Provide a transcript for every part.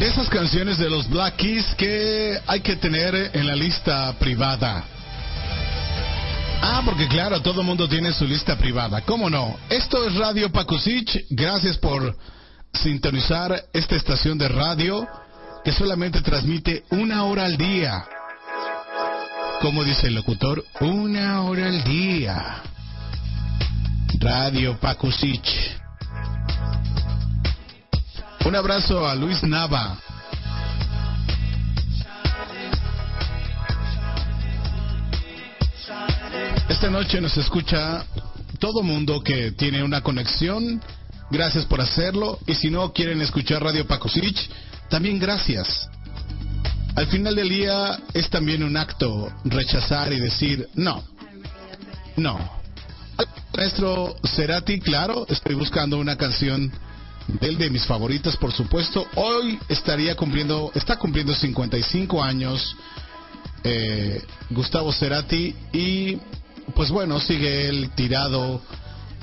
Esas canciones de los Black que hay que tener en la lista privada. Ah, porque claro, todo el mundo tiene su lista privada. ¿Cómo no? Esto es Radio Pakusich. Gracias por sintonizar esta estación de radio que solamente transmite una hora al día. Como dice el locutor, una hora al día. Radio Pakusich. Un abrazo a Luis Nava. Esta noche nos escucha todo mundo que tiene una conexión. Gracias por hacerlo. Y si no quieren escuchar Radio Pacosich, también gracias. Al final del día es también un acto rechazar y decir no. No. Maestro Cerati, claro, estoy buscando una canción del de mis favoritas, por supuesto. Hoy estaría cumpliendo, está cumpliendo 55 años eh, Gustavo Cerati y pues bueno, sigue él tirado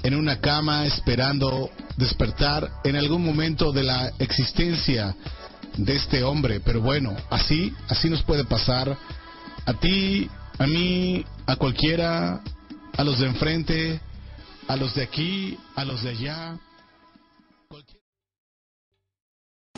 en una cama esperando despertar en algún momento de la existencia de este hombre. Pero bueno, así, así nos puede pasar a ti, a mí, a cualquiera, a los de enfrente, a los de aquí, a los de allá.